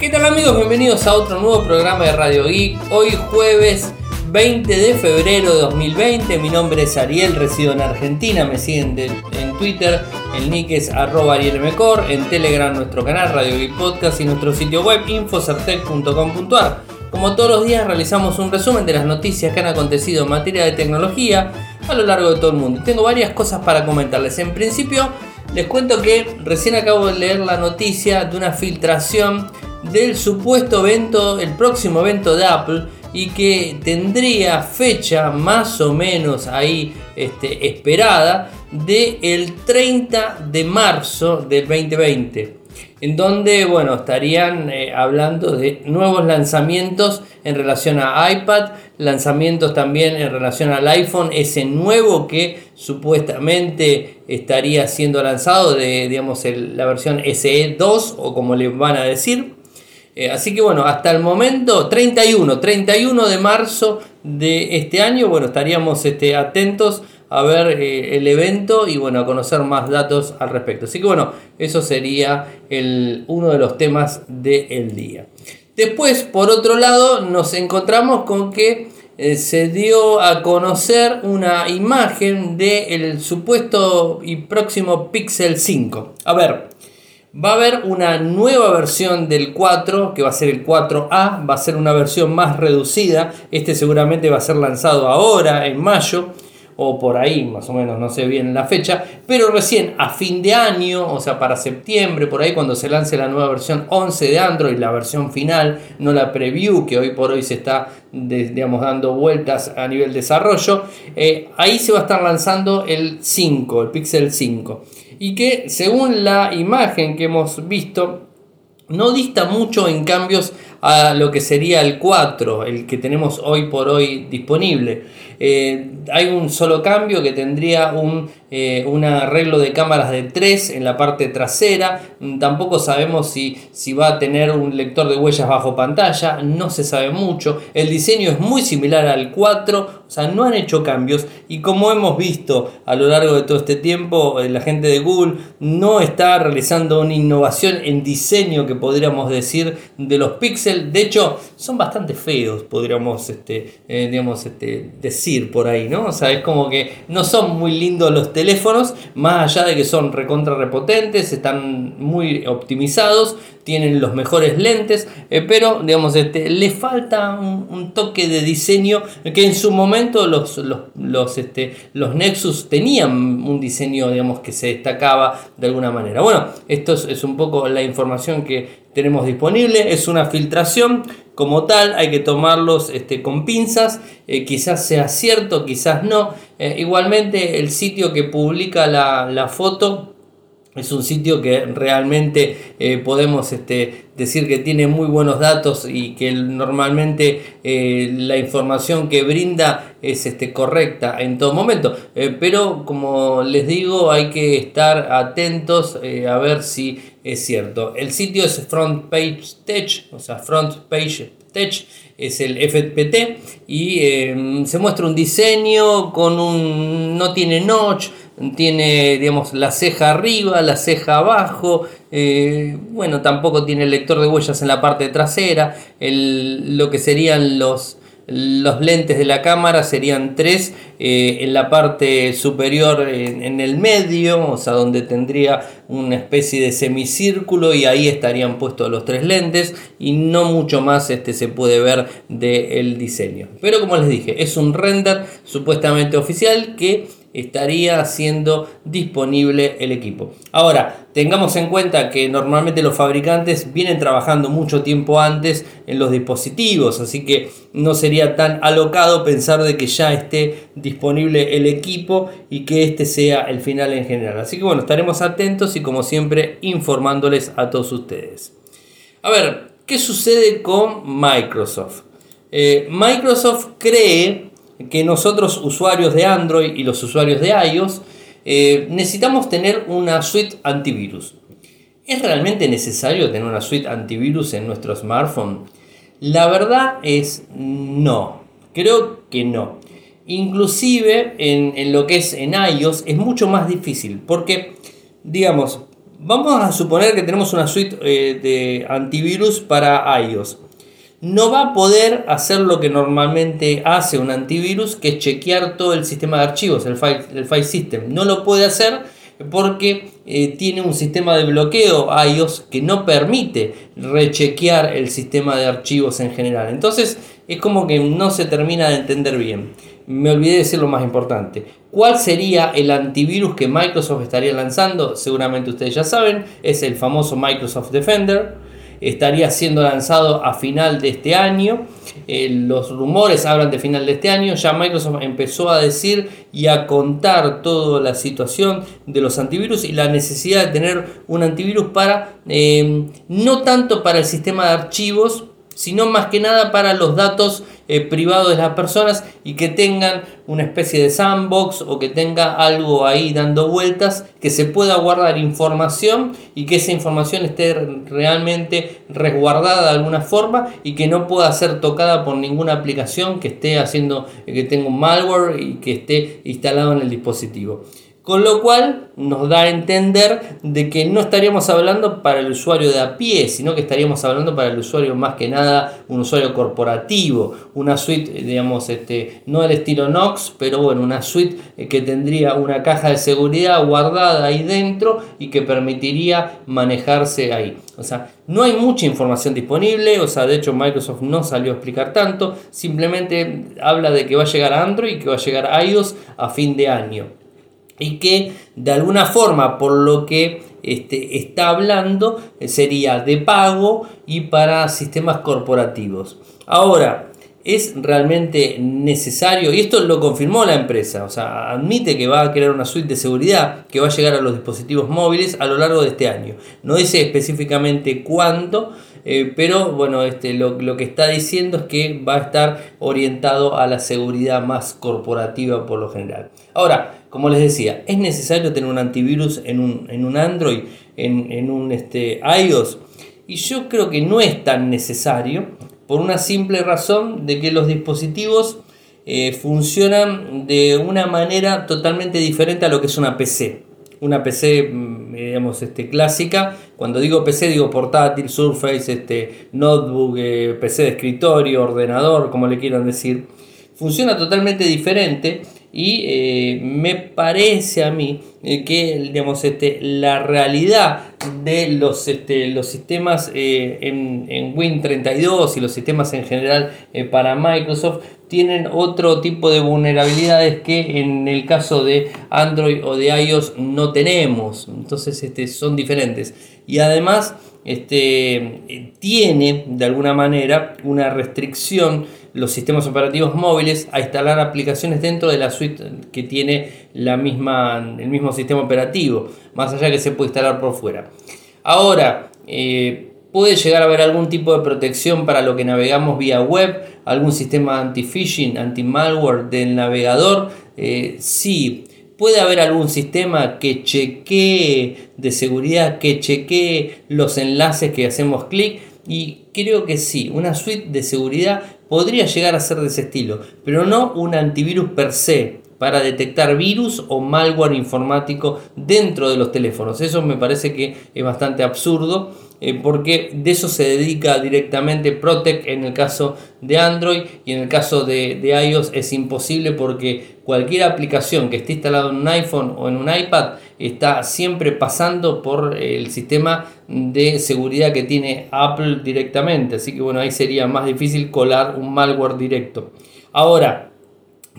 ¿Qué tal amigos? Bienvenidos a otro nuevo programa de Radio Geek. Hoy jueves 20 de febrero de 2020. Mi nombre es Ariel, resido en Argentina. Me siguen en Twitter. El nick es arroba arielmcor. En Telegram nuestro canal Radio Geek Podcast y nuestro sitio web infocertec.com.ar. Como todos los días realizamos un resumen de las noticias que han acontecido en materia de tecnología a lo largo de todo el mundo. Tengo varias cosas para comentarles. En principio les cuento que recién acabo de leer la noticia de una filtración del supuesto evento, el próximo evento de Apple y que tendría fecha más o menos ahí este, esperada de el 30 de marzo del 2020 en donde bueno estarían eh, hablando de nuevos lanzamientos en relación a iPad lanzamientos también en relación al iPhone ese nuevo que supuestamente estaría siendo lanzado de digamos la versión SE 2 o como le van a decir eh, así que bueno, hasta el momento, 31, 31 de marzo de este año, bueno, estaríamos este, atentos a ver eh, el evento y bueno, a conocer más datos al respecto. Así que bueno, eso sería el, uno de los temas del día. Después, por otro lado, nos encontramos con que eh, se dio a conocer una imagen del supuesto y próximo Pixel 5. A ver, Va a haber una nueva versión del 4, que va a ser el 4A, va a ser una versión más reducida. Este seguramente va a ser lanzado ahora, en mayo, o por ahí, más o menos, no sé bien la fecha. Pero recién a fin de año, o sea, para septiembre, por ahí, cuando se lance la nueva versión 11 de Android, la versión final, no la preview, que hoy por hoy se está, digamos, dando vueltas a nivel desarrollo, eh, ahí se va a estar lanzando el 5, el Pixel 5 y que según la imagen que hemos visto no dista mucho en cambios a lo que sería el 4, el que tenemos hoy por hoy disponible. Eh, hay un solo cambio que tendría un, eh, un, arreglo de cámaras de 3 en la parte trasera. Tampoco sabemos si, si va a tener un lector de huellas bajo pantalla. No se sabe mucho. El diseño es muy similar al 4. O sea, no han hecho cambios. Y como hemos visto a lo largo de todo este tiempo, eh, la gente de Google no está realizando una innovación en diseño que podríamos decir de los píxeles. De hecho, son bastante feos, podríamos este, digamos, este, decir por ahí, ¿no? O sea, es como que no son muy lindos los teléfonos, más allá de que son recontra repotentes, están muy optimizados, tienen los mejores lentes, eh, pero digamos, este, le falta un, toque de diseño que en su momento los, los, este, los Nexus tenían un diseño digamos, que se destacaba de alguna manera. Bueno, esto es un poco la información que tenemos disponible. Es una filtración como tal, hay que tomarlos este, con pinzas. Eh, quizás sea cierto, quizás no. Eh, igualmente el sitio que publica la, foto es un sitio que realmente eh, podemos este, decir que tiene muy buenos datos y que normalmente la información que brinda es este, correcta en todo momento. pero como les digo, hay que estar atentos a ver si es cierto. El sitio es Front Page Tech, o sea, Front Page Tech es el FPT y se muestra un diseño con un no tiene notch, tiene digamos la ceja arriba, la ceja abajo, eh, bueno, tampoco tiene lector de huellas en la parte trasera, el, lo que serían los los lentes de la cámara serían tres eh, en la parte superior en, el medio, o sea, donde tendría una especie de semicírculo y ahí estarían puestos los tres lentes y no mucho más este, se puede ver del diseño. Pero como les dije, es un render supuestamente oficial que estaría siendo disponible el equipo. Ahora, tengamos en cuenta que normalmente los fabricantes vienen trabajando mucho tiempo antes en los dispositivos, así que no sería tan alocado pensar de que ya esté disponible el equipo y que este sea el final en general. Así que bueno, estaremos atentos y como siempre informándoles a todos ustedes. A ver, ¿qué sucede con Microsoft? Eh, Microsoft cree que nosotros usuarios de Android y los usuarios de iOS eh, necesitamos tener una suite antivirus. ¿Es realmente necesario tener una suite antivirus en nuestro smartphone? La verdad es no. Creo que no. Inclusive en, en lo que es en iOS es mucho más difícil porque, digamos, Vamos a suponer que tenemos una suite eh, de antivirus para iOS. No va a poder hacer lo que normalmente hace un antivirus, que es chequear todo el sistema de archivos, el file, el file system. No lo puede hacer porque eh, tiene un sistema de bloqueo iOS que no permite rechequear el sistema de archivos en general. Entonces es como que no se termina de entender bien. Me olvidé de decir lo más importante. ¿Cuál sería el antivirus que Microsoft estaría lanzando? Seguramente ustedes ya saben, es el famoso Microsoft Defender estaría siendo lanzado a final de este año. Eh, los rumores hablan de final de este año. Ya Microsoft empezó a decir y a contar toda la situación de los antivirus y la necesidad de tener un antivirus para, eh, no tanto para el sistema de archivos, sino más que nada para los datos eh, privados de las personas y que tengan una especie de sandbox o que tenga algo ahí dando vueltas, que se pueda guardar información y que esa información esté realmente resguardada de alguna forma y que no pueda ser tocada por ninguna aplicación que esté haciendo, que tenga un malware y que esté instalado en el dispositivo. Con lo cual nos da a entender de que no estaríamos hablando para el usuario de a pie, sino que estaríamos hablando para el usuario más que nada, un usuario corporativo, una suite, digamos, este, no al estilo Nox, pero bueno, una suite eh, que tendría una caja de seguridad guardada ahí dentro y que permitiría manejarse ahí. O sea, no hay mucha información disponible, o sea, de hecho Microsoft no salió a explicar tanto, simplemente habla de que va a llegar a Android y que va a llegar a iOS a fin de año y que de alguna forma por lo que este, está hablando eh, sería de pago y para sistemas corporativos. Ahora, es realmente necesario, y esto lo confirmó la empresa, o sea, admite que va a crear una suite de seguridad que va a llegar a los dispositivos móviles a lo largo de este año. No dice específicamente cuánto, eh, pero bueno, este, lo, lo, que está diciendo es que va a estar orientado a la seguridad más corporativa por lo general. Ahora, como les decía, ¿es necesario tener un antivirus en un, en un Android, en, en un este, iOS? Y yo creo que no es tan necesario por una simple razón de que los dispositivos eh, funcionan de una manera totalmente diferente a lo que es una PC. Una PC, mm, digamos, este, clásica. Cuando digo PC digo portátil, Surface, este, notebook, eh, PC de escritorio, ordenador, como le quieran decir. Funciona totalmente diferente y eh, me parece a mí eh, que digamos, este, la realidad de los, este, los sistemas eh, en, en Win32 y los sistemas en general para Microsoft tienen otro tipo de vulnerabilidades que en el caso de Android o de iOS no tenemos. Entonces este, son diferentes. Y además este, tiene de alguna manera una restricción los sistemas operativos móviles a instalar aplicaciones dentro de la suite que tiene la misma, el mismo sistema operativo, más allá que se puede instalar por fuera. Ahora, eh, puede llegar a haber algún tipo de protección para lo que navegamos vía web, algún sistema anti-phishing, anti-malware del navegador. Eh, sí, puede haber algún sistema que chequee de seguridad, que chequee los enlaces que hacemos clic. Y creo que sí, una suite de seguridad podría llegar a ser de ese estilo, pero no un antivirus per se para detectar virus o malware informático dentro de los teléfonos. Eso me parece que es bastante absurdo eh, porque de eso se dedica directamente Protect en el caso de Android y en el caso de, de iOS es imposible porque cualquier aplicación que esté instalada en un iPhone o en un iPad está siempre pasando por el sistema de seguridad que tiene Apple directamente. Así que bueno, ahí sería más difícil colar un malware directo. Ahora,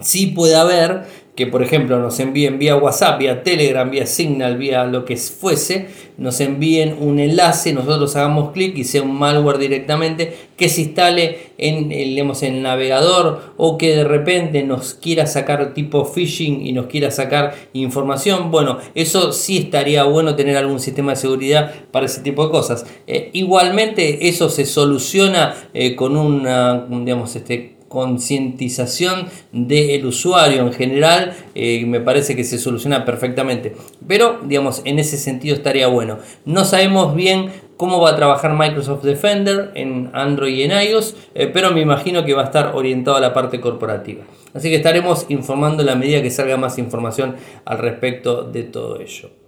sí puede haber que por ejemplo nos envíen vía WhatsApp, vía Telegram, vía Signal, vía lo que fuese, nos envíen un enlace, nosotros hagamos clic y sea un malware directamente que se instale en, digamos, en el navegador o que de repente nos quiera sacar tipo phishing y nos quiera sacar información. Bueno, eso sí estaría bueno tener algún sistema de seguridad para ese tipo de cosas. Eh, igualmente eso se soluciona eh, con una, digamos, este concientización del usuario en general, eh, me parece que se soluciona perfectamente. Pero, digamos, en ese sentido estaría bueno. No sabemos bien cómo va a trabajar Microsoft Defender en Android y en iOS, eh, pero me imagino que va a estar orientado a la parte corporativa. Así que estaremos informando a la medida que salga más información al respecto de todo ello.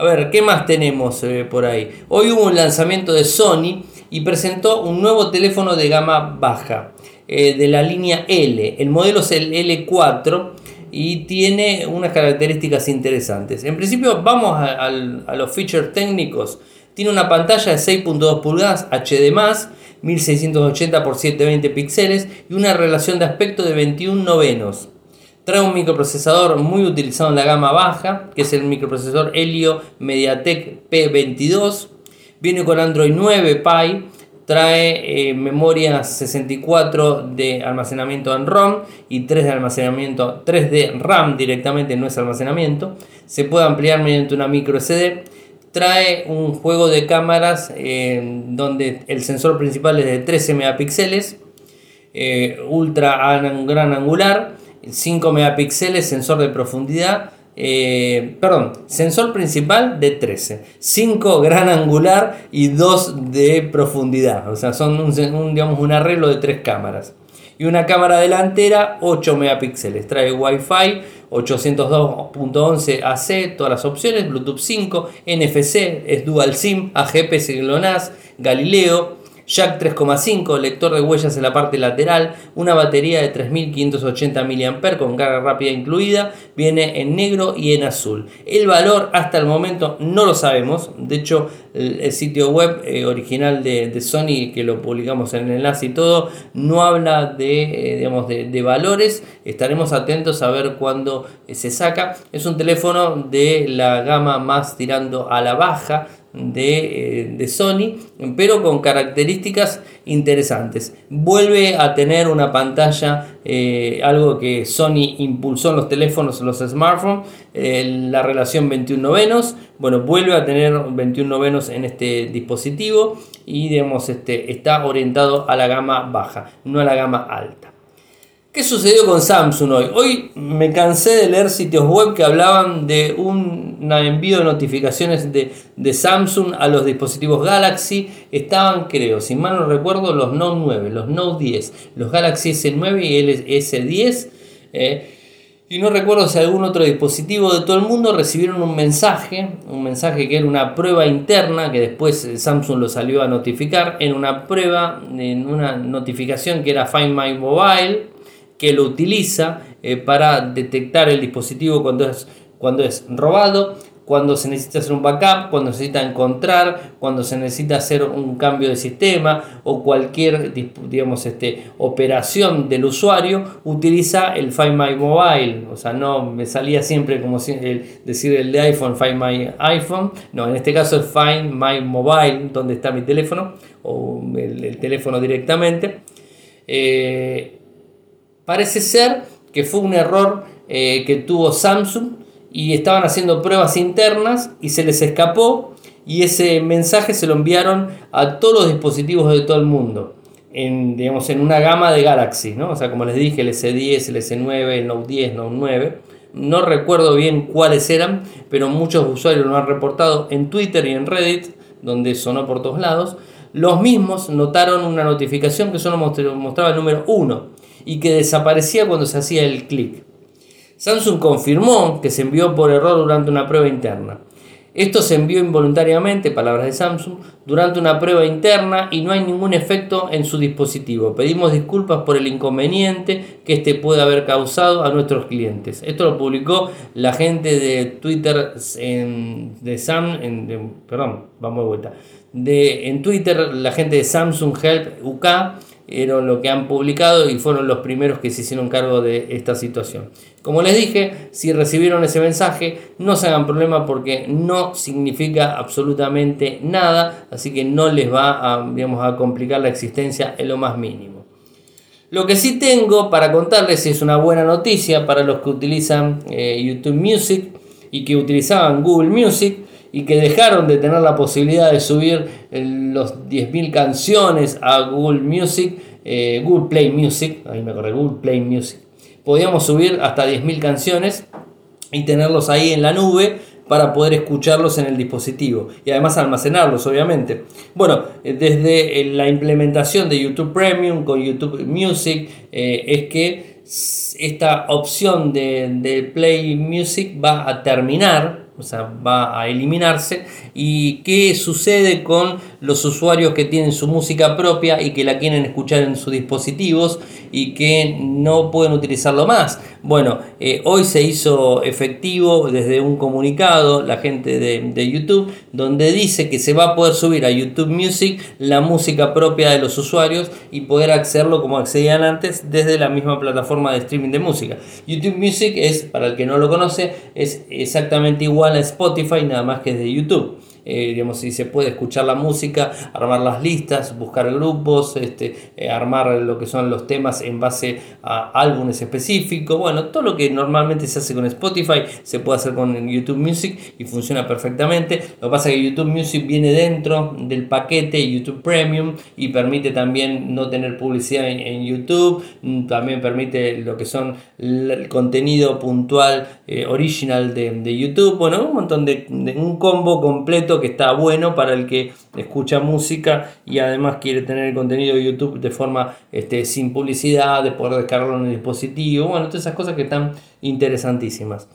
A ver, ¿qué más tenemos eh, por ahí? Hoy hubo un lanzamiento de Sony y presentó un nuevo teléfono de gama baja, eh, de la línea L. El modelo es el L4 y tiene unas características interesantes. En principio, vamos a, a los features técnicos. Tiene una pantalla de 6.2 pulgadas HD+, 1680 x 720 píxeles y una relación de aspecto de 21 novenos. Trae un microprocesador muy utilizado en la gama baja, que es el microprocesador Helio MediaTek P22. Viene con Android 9 Pie. Trae eh, memoria 64 de almacenamiento en ROM y 3 de almacenamiento 3 de RAM directamente, no es almacenamiento. Se puede ampliar mediante una micro SD trae un juego de cámaras eh, donde el sensor principal es de 13 megapíxeles, eh, ultra gran angular, 5 megapíxeles, sensor de profundidad, eh, perdón, sensor principal de 13, 5 gran angular y 2 de profundidad, o sea, son un, arreglo de 3 cámaras. Y una cámara delantera 8 megapíxeles, trae Wi-Fi 802.11 AC, todas las opciones, Bluetooth 5, NFC, es Dual SIM, AGPS GLONASS, Galileo, jack 3,5, lector de huellas en la parte lateral, una batería de 3580 mAh con carga rápida incluida, viene en negro y en azul. El valor hasta el momento no lo sabemos, de hecho el, sitio web eh, original de, Sony, que lo publicamos en el enlace y todo, no habla de, eh, digamos, de, valores, estaremos atentos a ver cuándo eh, se saca. Es un teléfono de la gama más tirando a la baja, de, de, Sony, pero con características interesantes. Vuelve a tener una pantalla, eh, algo que Sony impulsó en los teléfonos, en los smartphones, eh, la relación 21 novenos. Bueno, vuelve a tener 21 novenos en este dispositivo y digamos, este, está orientado a la gama baja, no a la gama alta. ¿Qué sucedió con Samsung hoy? Hoy me cansé de leer sitios web que hablaban de un envío de notificaciones de, Samsung a los dispositivos Galaxy. Estaban, creo, si mal no recuerdo, los Note 9, los Note 10, los Galaxy S9 y el S10. Eh, y no recuerdo si algún otro dispositivo de todo el mundo recibieron un mensaje, un mensaje que era una prueba interna, que después Samsung lo salió a notificar, en una prueba, en una notificación que era Find My Mobile que lo utiliza eh, para detectar el dispositivo cuando es, cuando es robado, cuando se necesita hacer un backup, cuando se necesita encontrar, cuando se necesita hacer un cambio de sistema o cualquier digamos, este, operación del usuario, utiliza el Find My Mobile. O sea, no me salía siempre como decir el de iPhone, Find My iPhone. No, en este caso es Find My Mobile, donde está mi teléfono o el, teléfono directamente. Eh, Parece ser que fue un error eh, que tuvo Samsung y estaban haciendo pruebas internas y se les escapó y ese mensaje se lo enviaron a todos los dispositivos de todo el mundo. En, digamos, en una gama de Galaxy, ¿no? O sea, como les dije, el S10, el S9, el Note 10, Note 9. No recuerdo bien cuáles eran, pero muchos usuarios lo han reportado en Twitter y en Reddit, donde sonó por todos lados. Los mismos notaron una notificación que solo mostraba el número 1 y que desaparecía cuando se hacía el clic. Samsung confirmó que se envió por error durante una prueba interna. Esto se envió involuntariamente, palabras de Samsung, durante una prueba interna y no hay ningún efecto en su dispositivo. Pedimos disculpas por el inconveniente que este puede haber causado a nuestros clientes. Esto lo publicó la gente de Twitter en, de Sam, en, perdón, vamos de. De, en Twitter la gente de Samsung Help UK eran lo que han publicado y fueron los primeros que se hicieron cargo de esta situación. Como les dije, si recibieron ese mensaje, no se hagan problema porque no significa absolutamente nada, así que no les va a, digamos, a complicar la existencia en lo más mínimo. Lo que sí tengo para contarles es una buena noticia para los que utilizan eh, YouTube Music y que utilizaban Google Music y que dejaron de tener la posibilidad de subir eh, los 10.000 canciones a Google Music, eh, Google Play Music, ahí me acordé, Google Play Music. Podíamos subir hasta 10.000 canciones y tenerlos ahí en la nube para poder escucharlos en el dispositivo y además almacenarlos, obviamente. Bueno, eh, desde la implementación de YouTube Premium con YouTube Music es que esta opción de, de Play Music va a terminar o sea, va a eliminarse. ¿Y qué sucede con los usuarios que tienen su música propia y que la quieren escuchar en sus dispositivos y que no pueden utilizarlo más? Bueno, eh, hoy se hizo efectivo desde un comunicado la gente de, de, YouTube donde dice que se va a poder subir a YouTube Music la música propia de los usuarios y poder accederlo como accedían antes desde la misma plataforma de streaming de música. YouTube Music es, para el que no lo conoce, es exactamente igual a Spotify, nada más que de YouTube. Eh, digamos, si se puede escuchar la música, armar las listas, buscar grupos, este, eh, armar lo que son los temas en base a álbumes específicos, bueno, todo lo que normalmente se hace con Spotify se puede hacer con YouTube Music y funciona perfectamente. Lo que pasa es que YouTube Music viene dentro del paquete YouTube Premium y permite también no tener publicidad en, YouTube, mm, también permite lo que son el contenido puntual eh, original de, YouTube, bueno, un montón de un combo completo que está bueno para el que escucha música y además quiere tener el contenido de YouTube de forma este, sin publicidad, de poder descargarlo en el dispositivo, bueno, todas esas cosas que están interesantísimas.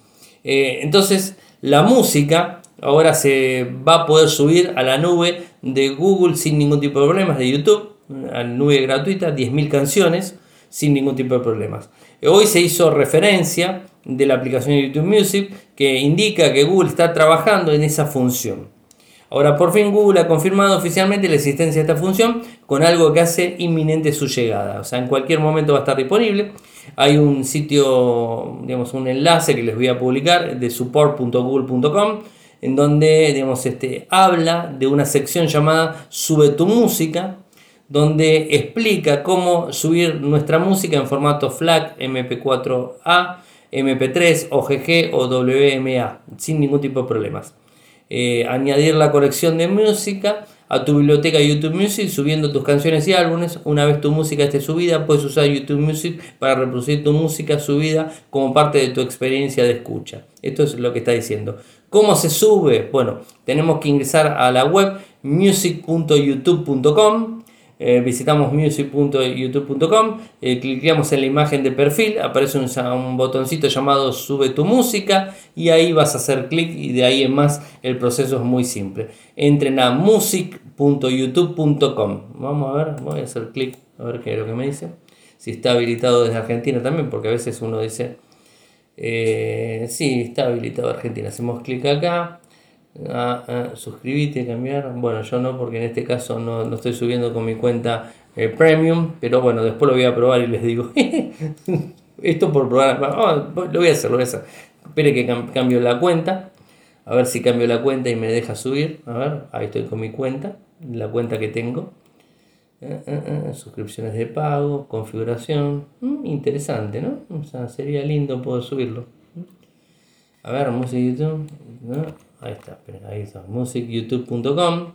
Eh, entonces, la música ahora se va a poder subir a la nube de Google sin ningún tipo de problemas, de YouTube, a la nube gratuita, 10.000 canciones sin ningún tipo de problemas. Hoy se hizo referencia de la aplicación de YouTube Music que indica que Google está trabajando en esa función. Ahora, por fin Google ha confirmado oficialmente la existencia de esta función con algo que hace inminente su llegada. O sea, en cualquier momento va a estar disponible. Hay un sitio, digamos, un enlace que les voy a publicar de support.google.com en donde, digamos, este, habla de una sección llamada Sube tu música, donde explica cómo subir nuestra música en formato FLAC, MP4A, MP3, OGG o WMA, sin ningún tipo de problemas. Eh, añadir la colección de música a tu biblioteca YouTube Music subiendo tus canciones y álbumes. Una vez tu música esté subida, puedes usar YouTube Music para reproducir tu música subida como parte de tu experiencia de escucha. Esto es lo que está diciendo. ¿Cómo se sube? Bueno, tenemos que ingresar a la web music.youtube.com eh, visitamos music.youtube.com, eh, clicamos en la imagen de perfil, aparece un, botoncito llamado sube tu música y ahí vas a hacer clic y de ahí en más el proceso es muy simple. Entren a music.youtube.com. Vamos a ver, voy a hacer clic a ver qué es lo que me dice. Si está habilitado desde Argentina también, porque a veces uno dice, eh, sí, está habilitado Argentina. Hacemos clic acá a, a suscribirte, cambiar. Bueno, yo no, porque en este caso no, estoy subiendo con mi cuenta eh, premium, pero bueno, después lo voy a probar y les digo, esto por probar, lo voy a hacer, lo voy a hacer. Espere que cambio la cuenta, a ver si cambio la cuenta y me deja subir. A ver, ahí estoy con mi cuenta, la cuenta que tengo. Eh, eh, suscripciones de pago, configuración, mm, interesante, ¿no? O sea, sería lindo poder subirlo. A ver, música YouTube, Ahí está, ahí está, musicyoutube.com.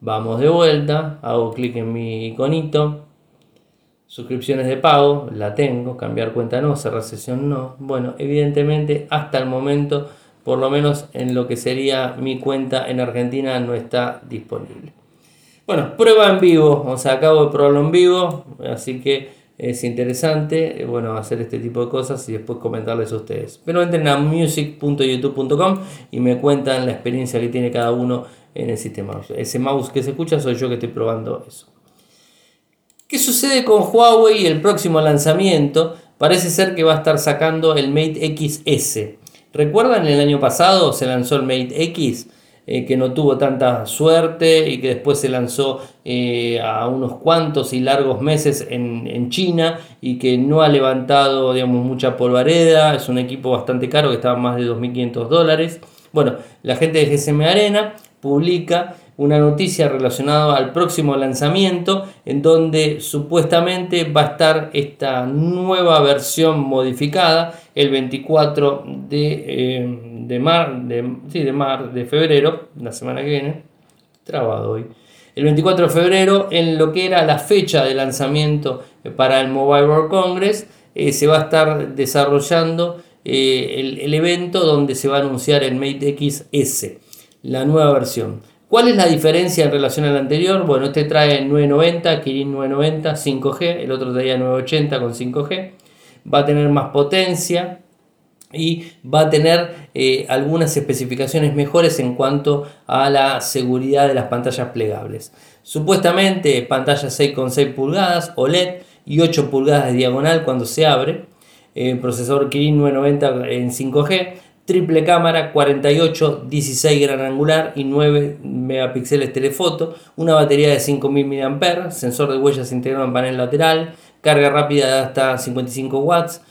Vamos de vuelta, hago clic en mi iconito. Suscripciones de pago, la tengo, cambiar cuenta no, cerrar sesión no. Bueno, evidentemente hasta el momento, por lo menos en lo que sería mi cuenta en Argentina, no está disponible. Bueno, prueba en vivo, o sea, acabo de probarlo en vivo, así que es interesante, eh, bueno, hacer este tipo de cosas y después comentarles a ustedes. Pero entren a music.youtube.com y me cuentan la experiencia que tiene cada uno en el sistema. Ese mouse que se escucha soy yo que estoy probando eso. ¿Qué sucede con Huawei y el próximo lanzamiento? Parece ser que va a estar sacando el Mate XS. ¿Recuerdan el año pasado se lanzó el Mate X? Eh, que no tuvo tanta suerte y que después se lanzó eh, a unos cuantos y largos meses en, China y que no ha levantado digamos, mucha polvareda, es un equipo bastante caro que estaba más de 2.500 dólares. Bueno, la gente de GSM Arena publica una noticia relacionada al próximo lanzamiento en donde supuestamente va a estar esta nueva versión modificada el 24 de, eh, de, mar, de, sí, de, mar, de febrero, la semana que viene, trabado hoy, el 24 de febrero en lo que era la fecha de lanzamiento para el Mobile World Congress, eh, se va a estar desarrollando eh, el, el evento donde se va a anunciar el Mate XS, la nueva versión. ¿Cuál es la diferencia en relación al anterior? Bueno, este trae 990, Kirin 990, 5G, el otro traía 980 con 5G. Va a tener más potencia, y va a tener eh, algunas especificaciones mejores en cuanto a la seguridad de las pantallas plegables. Supuestamente pantalla 6,6 pulgadas OLED y 8 pulgadas de diagonal cuando se abre. Eh, procesador Kirin 990 en 5G. Triple cámara 48, 16 gran angular y 9 megapíxeles telefoto. Una batería de 5000 mAh. Sensor de huellas integrado en panel lateral. Carga rápida de hasta 55 watts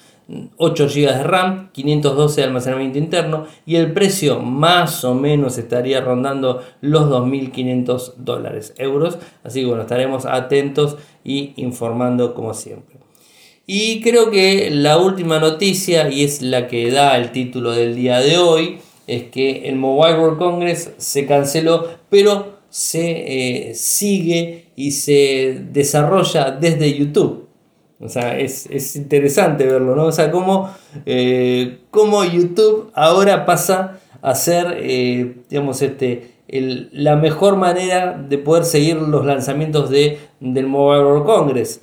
8 GB de RAM, 512 de almacenamiento interno y el precio más o menos estaría rondando los 2.500 dólares, euros. Así que bueno, estaremos atentos y informando como siempre. Y creo que la última noticia, y es la que da el título del día de hoy, es que el Mobile World Congress se canceló, pero se eh, sigue y se desarrolla desde YouTube. O sea, es, interesante verlo, ¿no? O sea, cómo, eh, YouTube ahora pasa a ser, eh, digamos, este, la mejor manera de poder seguir los lanzamientos de, del Mobile World Congress.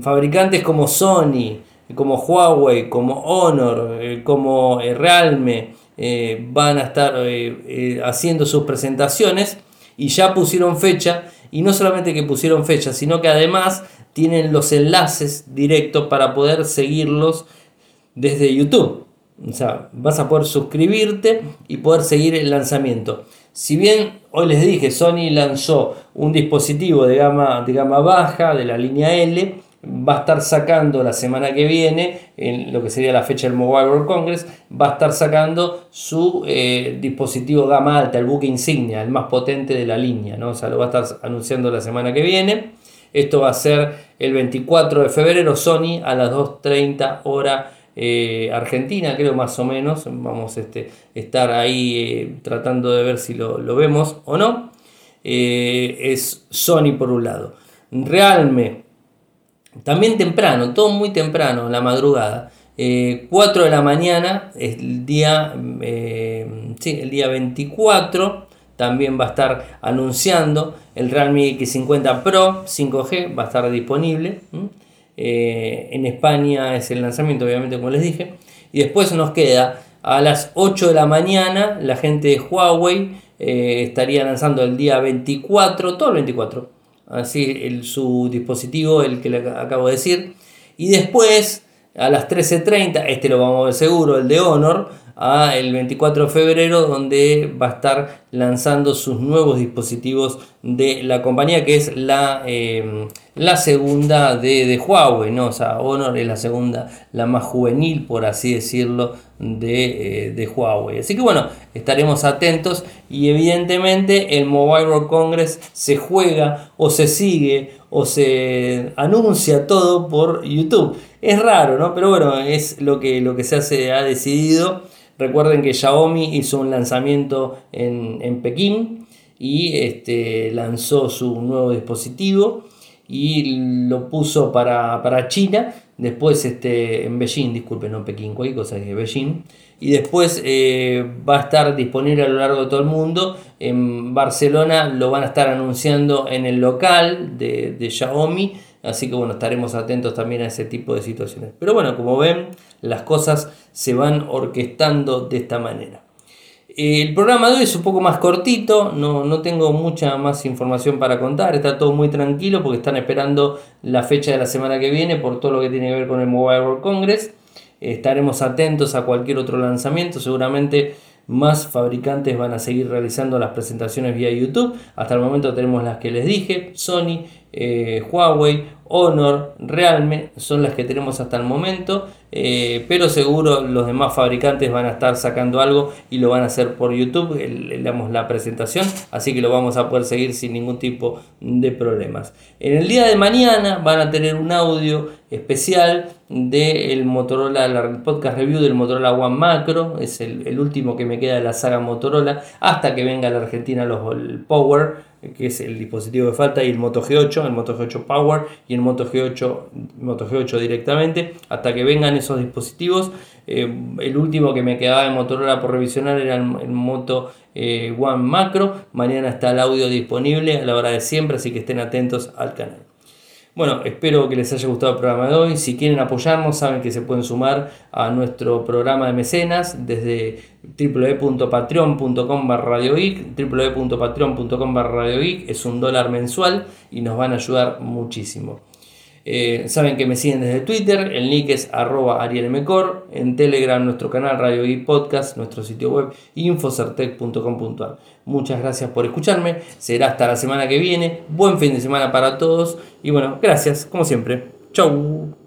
Fabricantes como Sony, como Huawei, como Honor, eh, como Realme, van a estar haciendo sus presentaciones y ya pusieron fecha. Y no solamente que pusieron fecha, sino que además tienen los enlaces directos para poder seguirlos desde YouTube. O sea, vas a poder suscribirte y poder seguir el lanzamiento. Si bien hoy les dije, Sony lanzó un dispositivo de gama, de gama baja de la línea L, va a estar sacando la semana que viene, en lo que sería la fecha del Mobile World Congress, va a estar sacando su eh, dispositivo gama alta, el buque insignia, el más potente de la línea, ¿no? O sea, lo va a estar anunciando la semana que viene. Esto va a ser el 24 de febrero, Sony a las 2.30 hora eh, Argentina, creo más o menos. Vamos a este, estar ahí eh, tratando de ver si lo, vemos o no. Es Sony por un lado. Realme, también temprano, todo muy temprano, la madrugada. 4 de la mañana, el día, sí, el día 24 también va a estar anunciando el Realme X50 Pro 5G, va a estar disponible. Eh, en España es el lanzamiento, obviamente, como les dije. Y después nos queda a las 8 de la mañana, la gente de Huawei eh, estaría lanzando el día 24, todo el 24, así el, su dispositivo, el que le acabo de decir. Y después, a las 13.30, este lo vamos a ver seguro, el de Honor, a el 24 de febrero donde va a estar lanzando sus nuevos dispositivos de la compañía que es la, em, la segunda de, Huawei, ¿no? o sea, Honor es la segunda, la más juvenil por así decirlo de, eh, de Huawei. Así que bueno, estaremos atentos y evidentemente el Mobile World Congress se juega o se sigue o se anuncia todo por YouTube. Es raro, ¿no? Pero bueno, es lo que, lo que se hace, ha decidido Recuerden que Xiaomi hizo un lanzamiento en, Pekín y este, lanzó su nuevo dispositivo y lo puso para, China. Después este, en Beijing, disculpen, no en Pekín, cualquier cosa de Beijing. Y después eh, va a estar disponible a lo largo de todo el mundo. En Barcelona lo van a estar anunciando en el local de, de Xiaomi Así que bueno, estaremos atentos también a ese tipo de situaciones. Pero bueno, como ven, las cosas se van orquestando de esta manera. El programa de hoy es un poco más cortito, no, no, tengo mucha más información para contar, está todo muy tranquilo porque están esperando la fecha de la semana que viene por todo lo que tiene que ver con el Mobile World Congress. Estaremos atentos a cualquier otro lanzamiento, seguramente más fabricantes van a seguir realizando las presentaciones vía YouTube. Hasta el momento tenemos las que les dije, Sony, eh, Huawei, Honor, Realme, son las que tenemos hasta el momento, eh, pero seguro los demás fabricantes van a estar sacando algo y lo van a hacer por YouTube, le damos la presentación, así que lo vamos a poder seguir sin ningún tipo de problemas. En el día de mañana van a tener un audio especial del Motorola, la podcast review del Motorola One Macro, es el, último que me queda de la saga Motorola, hasta que venga la Argentina los el Power que es el dispositivo que falta, y el Moto G8, el Moto G8 Power y el Moto G8, Moto G8 directamente, hasta que vengan esos dispositivos. Eh, el último que me quedaba de Motorola por revisionar era el, Moto eh, One Macro. Mañana está el audio disponible a la hora de siempre, así que estén atentos al canal. Bueno, espero que les haya gustado el programa de hoy. Si quieren apoyarnos, saben que se pueden sumar a nuestro programa de mecenas desde www.patreon.com radiogeek. www.patreon.com radiogeek es un dólar mensual y nos van a ayudar muchísimo. Eh, saben que me siguen desde Twitter, el nick es arroba arielmcor, en Telegram nuestro canal Radio y Podcast, nuestro sitio web infocertec.com.ar. Muchas gracias por escucharme, será hasta la semana que viene, buen fin de semana para todos y bueno, gracias como siempre, chau.